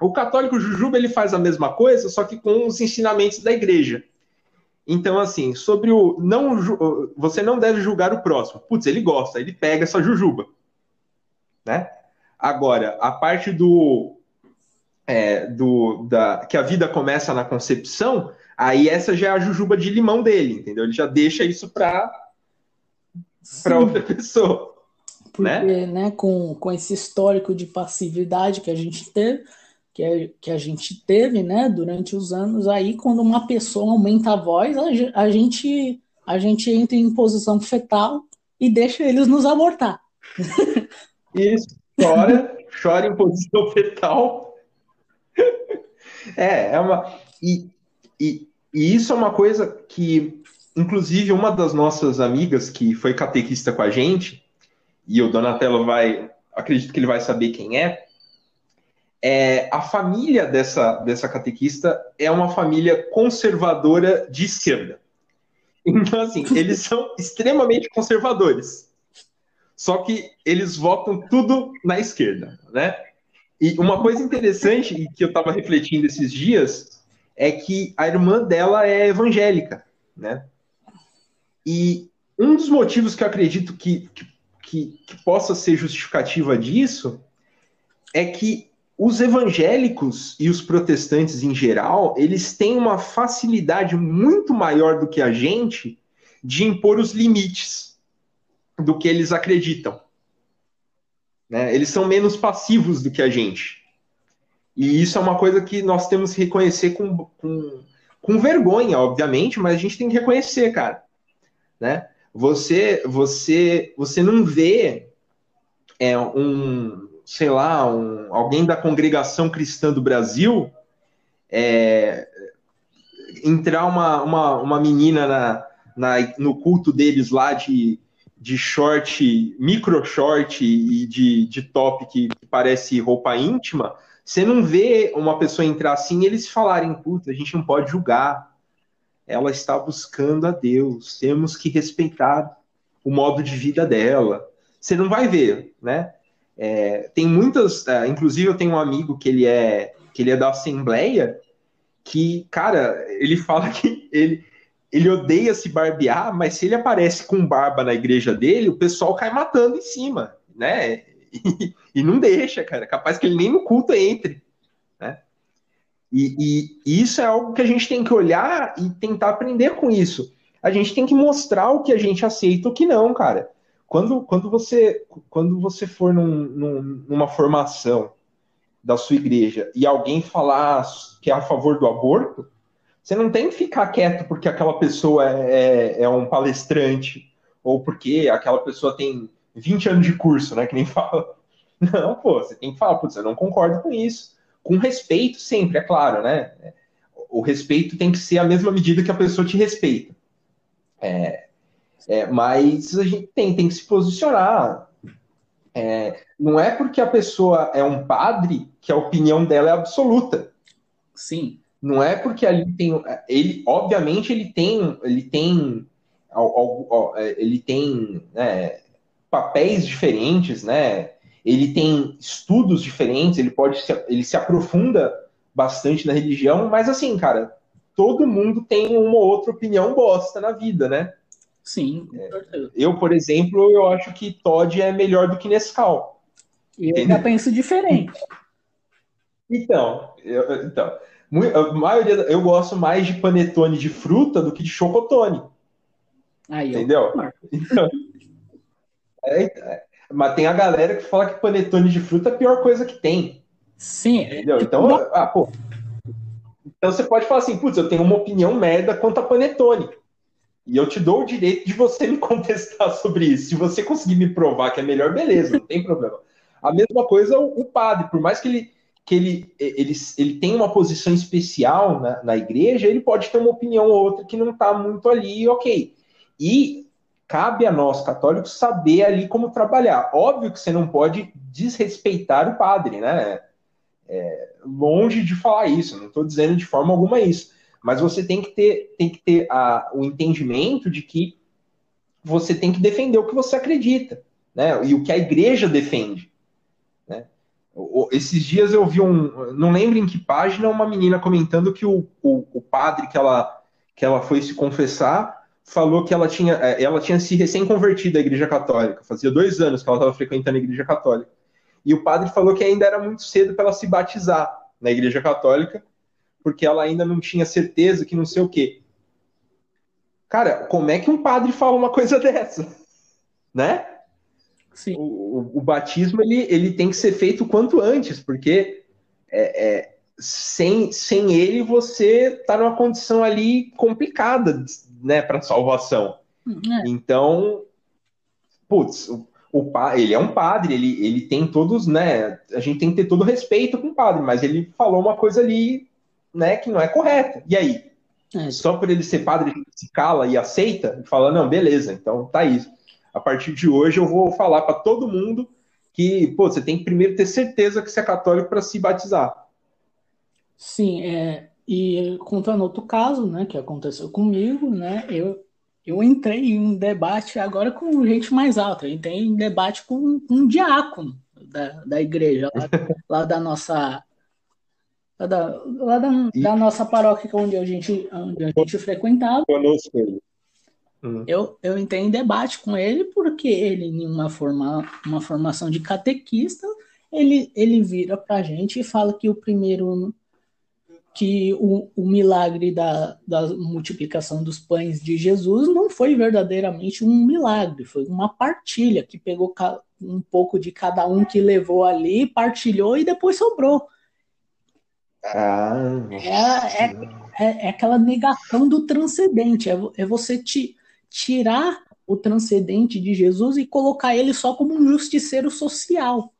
O católico jujuba ele faz a mesma coisa, só que com os ensinamentos da igreja. Então, assim, sobre o não você não deve julgar o próximo. Putz, ele gosta, ele pega essa jujuba, né? Agora, a parte do é, do, da, que a vida começa na concepção, aí essa já é a jujuba de limão dele, entendeu? Ele já deixa isso para para outra pessoa. Porque, né? né, com, com esse histórico de passividade que a gente teve, que, é, que a gente teve, né, durante os anos, aí quando uma pessoa aumenta a voz, a, a gente a gente entra em posição fetal e deixa eles nos abortar. Isso, chora, chora em posição fetal é, é uma. E, e, e isso é uma coisa que, inclusive, uma das nossas amigas que foi catequista com a gente, e o Donatello vai. Acredito que ele vai saber quem é. É, a família dessa, dessa catequista é uma família conservadora de esquerda. Então, assim, eles são extremamente conservadores. Só que eles votam tudo na esquerda, né? E uma coisa interessante que eu estava refletindo esses dias é que a irmã dela é evangélica, né? E um dos motivos que eu acredito que, que, que possa ser justificativa disso é que os evangélicos e os protestantes em geral, eles têm uma facilidade muito maior do que a gente de impor os limites do que eles acreditam. Né? Eles são menos passivos do que a gente. E isso é uma coisa que nós temos que reconhecer com, com, com vergonha, obviamente, mas a gente tem que reconhecer, cara. Né? Você, você, você não vê é, um, sei lá, um, alguém da congregação cristã do Brasil é, entrar uma, uma, uma menina na, na, no culto deles lá de de short, micro short e de, de top que, parece roupa íntima, você não vê uma pessoa entrar assim e eles falarem, puta, a gente não pode julgar. ela está buscando a Deus, temos que respeitar o modo de vida dela. Você não vai ver, né? É, tem muitas, é, inclusive eu tenho um amigo que ele é que ele é da Assembleia, que, cara, ele fala que ele, ele odeia se barbear, mas se ele aparece com barba na igreja dele, o pessoal cai matando em cima, né? E, e não deixa, cara. Capaz que ele nem no culto entre, né? E, e, e isso é algo que a gente tem que olhar e tentar aprender com isso. A gente tem que mostrar o que a gente aceita e o que não, cara. Quando, quando, você, quando você for num, num, numa formação da sua igreja e alguém falar que é a favor do aborto, você não tem que ficar quieto porque aquela pessoa é, é, é um palestrante ou porque aquela pessoa tem 20 anos de curso, né? Que nem fala. Não, pô, você tem que falar, putz, eu não concordo com isso. Com respeito sempre, é claro, né? O respeito tem que ser a mesma medida que a pessoa te respeita. É, é, mas a gente tem, tem que se posicionar. É, não é porque a pessoa é um padre que a opinião dela é absoluta. Sim. Não é porque ali tem. Ele, obviamente, ele tem. Ele tem. Ele tem né, papéis diferentes, né? Ele tem estudos diferentes, ele pode se, ele se aprofunda bastante na religião, mas assim, cara, todo mundo tem uma outra opinião bosta na vida, né? Sim. É, eu, por exemplo, eu acho que Todd é melhor do que Nescau. Eu já penso diferente. Então, eu, então a maioria, eu gosto mais de panetone de fruta do que de chocotone. Aí, entendeu? Então, é, é, mas tem a galera que fala que panetone de fruta é a pior coisa que tem. Sim. Entendeu? Então, ah, pô. Então você pode falar assim, putz, eu tenho uma opinião merda quanto a panetone. E eu te dou o direito de você me contestar sobre isso. Se você conseguir me provar que é melhor, beleza, não tem problema. A mesma coisa o, padre, por mais que ele que ele, ele, ele tem uma posição especial na, na igreja, ele pode ter uma opinião ou outra que não está muito ali, ok. E cabe a nós, católicos, saber ali como trabalhar. Óbvio que você não pode desrespeitar o padre, né? É, longe de falar isso, não estou dizendo de forma alguma isso. Mas você tem que ter, tem que ter a, o entendimento de que você tem que defender o que você acredita, né? E o que a igreja defende. Esses dias eu vi um. Não lembro em que página, uma menina comentando que o, o, o padre que ela, que ela foi se confessar falou que ela tinha, é, ela tinha se recém-convertido à Igreja Católica. Fazia dois anos que ela estava frequentando a Igreja Católica. E o padre falou que ainda era muito cedo para ela se batizar na Igreja Católica, porque ela ainda não tinha certeza que não sei o quê. Cara, como é que um padre fala uma coisa dessa? Né? O, o, batismo ele, ele tem que ser feito quanto antes, porque é, é, sem, sem ele você está numa condição ali complicada né, para salvação. É. Então, putz, o, o, ele é um padre, ele, ele tem todos, né? A gente tem que ter todo respeito com o padre, mas ele falou uma coisa ali, né, que não é correta. E aí? É. Só por ele ser padre, ele se cala e aceita e fala, não, beleza, então tá isso a partir de hoje eu vou falar para todo mundo que, pô, você tem que primeiro ter certeza que você é católico para se batizar. Sim, é, e contando outro caso, né, que aconteceu comigo, né, eu, eu entrei em um debate agora com gente mais alta, eu entrei em debate com, com um diácono da, da igreja, lá, lá da nossa lá da, lá da, da, nossa paróquia onde a gente, onde a gente frequentava. Conosco ele. Uhum. Eu, eu entrei em debate com ele porque ele, em uma, forma, uma formação de catequista, ele, ele vira para a gente e fala que o primeiro que o, o milagre da, da multiplicação dos pães de Jesus não foi verdadeiramente um milagre, foi uma partilha que pegou um pouco de cada um que levou ali, partilhou e depois sobrou. Ah, é, é, é, é, aquela negação do transcendente, é, é você te, tirar o transcendente de Jesus e colocar ele só como um justiceiro social.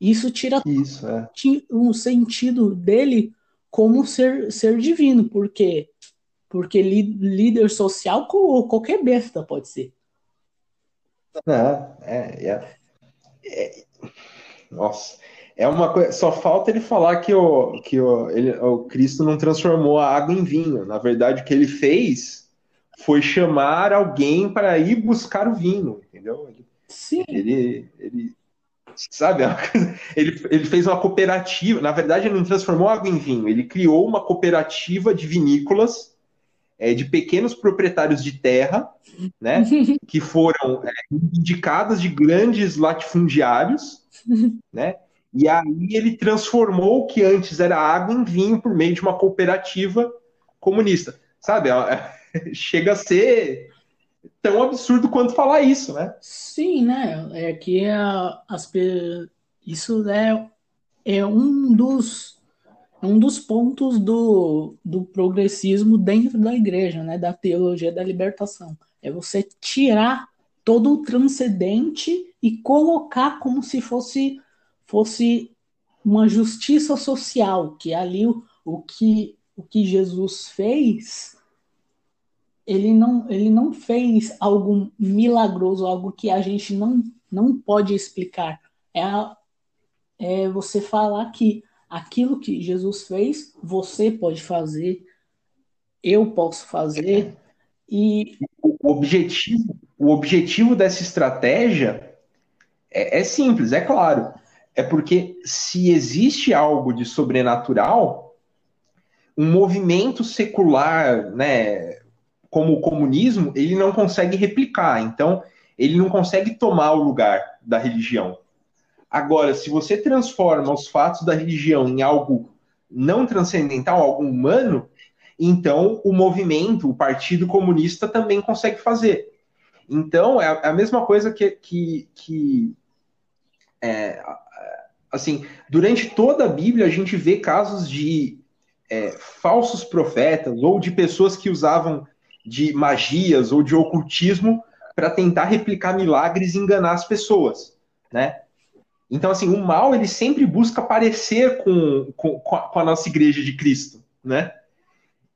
Isso tira Isso, é. um sentido dele como ser, ser divino, porque porque líder social qualquer besta pode ser. Não, é, é, é, nossa, É uma coisa. Só falta ele falar que, o, que o, ele, o Cristo não transformou a água em vinho. Na verdade, o que ele fez foi chamar alguém para ir buscar o vinho, entendeu? Sim. Ele, ele sabe, ele, ele fez uma cooperativa. Na verdade, ele não transformou água em vinho. Ele criou uma cooperativa de vinícolas é, de pequenos proprietários de terra, né, que foram é, indicadas de grandes latifundiários, né, e aí ele transformou o que antes era água em vinho por meio de uma cooperativa comunista. Sabe? É, chega a ser tão absurdo quanto falar isso, né? Sim, né? É que a, as, isso é, é um dos um dos pontos do, do progressismo dentro da igreja, né? Da teologia da libertação. É você tirar todo o transcendente e colocar como se fosse fosse uma justiça social, que ali o, o que o que Jesus fez, ele não ele não fez algo milagroso, algo que a gente não não pode explicar. É, a, é você falar que aquilo que Jesus fez, você pode fazer, eu posso fazer. E o objetivo, o objetivo dessa estratégia é, é simples, é claro é porque se existe algo de sobrenatural, um movimento secular, né, como o comunismo, ele não consegue replicar. Então, ele não consegue tomar o lugar da religião. Agora, se você transforma os fatos da religião em algo não transcendental, algo humano, então o movimento, o Partido Comunista também consegue fazer. Então, é a mesma coisa que, que, que é, assim, durante toda a Bíblia a gente vê casos de é, falsos profetas ou de pessoas que usavam de magias ou de ocultismo para tentar replicar milagres e enganar as pessoas, né? Então, assim, o mal ele sempre busca parecer com, com, com a nossa igreja de Cristo, né?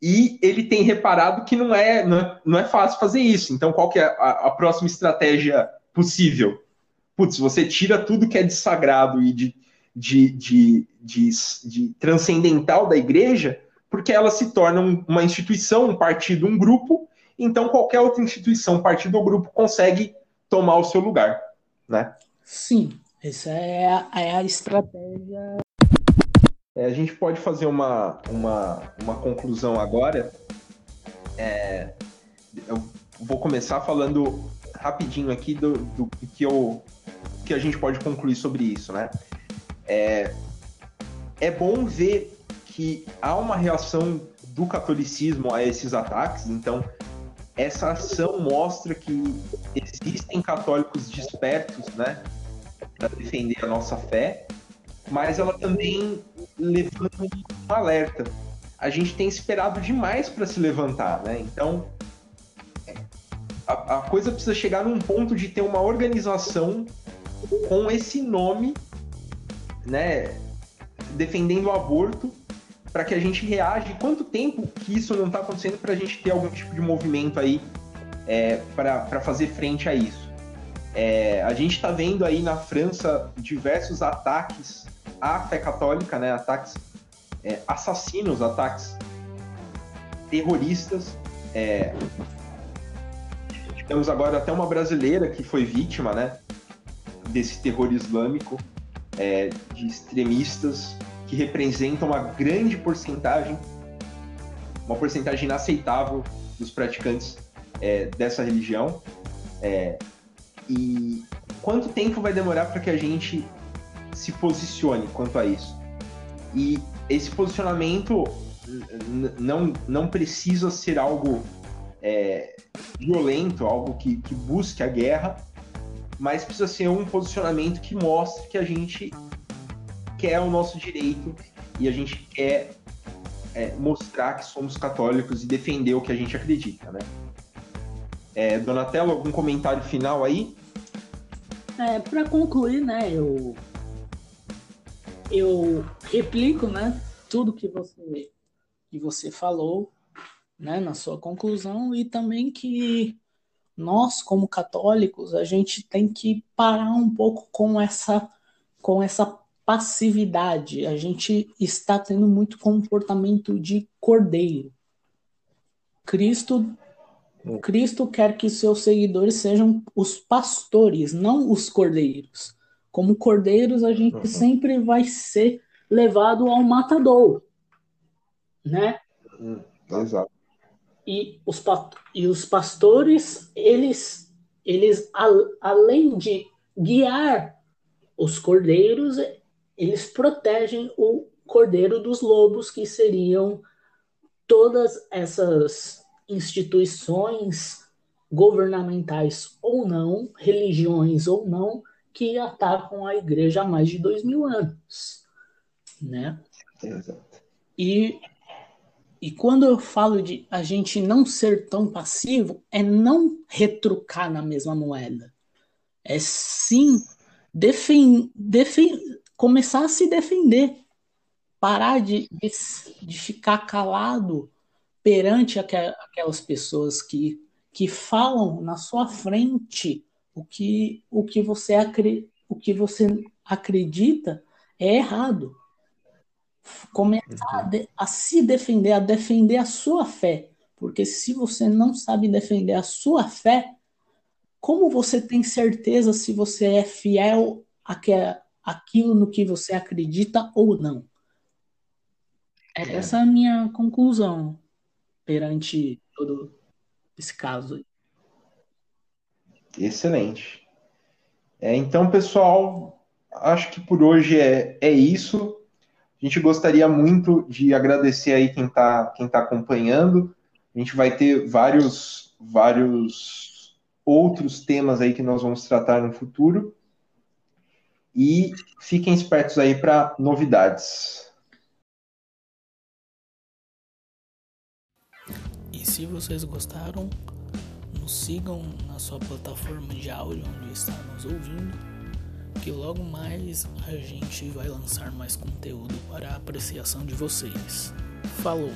E ele tem reparado que não é, não é, não é fácil fazer isso. Então, qual que é a, a próxima estratégia possível? Putz, você tira tudo que é de sagrado e de, de, de, de, de transcendental da igreja, porque ela se torna uma instituição, um partido, um grupo, então qualquer outra instituição, partido ou grupo consegue tomar o seu lugar, né? Sim, essa é a, é a estratégia. É, a gente pode fazer uma, uma, uma conclusão agora. É, eu vou começar falando rapidinho aqui do, do que, eu, que a gente pode concluir sobre isso, né? É, é bom ver que há uma reação do catolicismo a esses ataques, então essa ação mostra que existem católicos despertos, né, para defender a nossa fé, mas ela também levanta um alerta. A gente tem esperado demais para se levantar, né? Então a, a coisa precisa chegar num ponto de ter uma organização com esse nome né, defendendo o aborto para que a gente reaja. Quanto tempo que isso não está acontecendo para a gente ter algum tipo de movimento aí é, para fazer frente a isso? É, a gente está vendo aí na França diversos ataques à fé católica, né, ataques é, assassinos, ataques terroristas. É, temos agora até uma brasileira que foi vítima, né, desse terror islâmico é, de extremistas que representam uma grande porcentagem, uma porcentagem inaceitável dos praticantes é, dessa religião. É, e quanto tempo vai demorar para que a gente se posicione quanto a isso? E esse posicionamento não, não precisa ser algo é, violento, algo que, que busque a guerra, mas precisa ser um posicionamento que mostre que a gente quer o nosso direito e a gente quer é, mostrar que somos católicos e defender o que a gente acredita, né? É, Donatello, algum comentário final aí? É, para concluir, né, eu eu replico, né, tudo que você que você falou, né, na sua conclusão e também que nós, como católicos, a gente tem que parar um pouco com essa, com essa passividade, a gente está tendo muito comportamento de cordeiro. Cristo Cristo quer que seus seguidores sejam os pastores, não os cordeiros. Como cordeiros, a gente uhum. sempre vai ser levado ao matador, né? Uhum. Exato. E os, e os pastores, eles, eles além de guiar os cordeiros, eles protegem o cordeiro dos lobos, que seriam todas essas instituições governamentais ou não, religiões ou não, que atacam a igreja há mais de dois mil anos, né? Exato. E, e quando eu falo de a gente não ser tão passivo, é não retrucar na mesma moeda. É sim defen, defen, começar a se defender. Parar de, de, de ficar calado perante aquelas pessoas que, que falam na sua frente o que, o que, você, o que você acredita é errado. Começar a, uhum. a se defender, a defender a sua fé. Porque se você não sabe defender a sua fé, como você tem certeza se você é fiel àquilo no que você acredita ou não? É. Essa é a minha conclusão perante todo esse caso. Excelente. É, então, pessoal, acho que por hoje é, é isso. A gente gostaria muito de agradecer aí quem está quem tá acompanhando. A gente vai ter vários, vários outros temas aí que nós vamos tratar no futuro. E fiquem espertos aí para novidades. se vocês gostaram, nos sigam na sua plataforma de áudio onde está nos ouvindo, que logo mais a gente vai lançar mais conteúdo para a apreciação de vocês. Falou!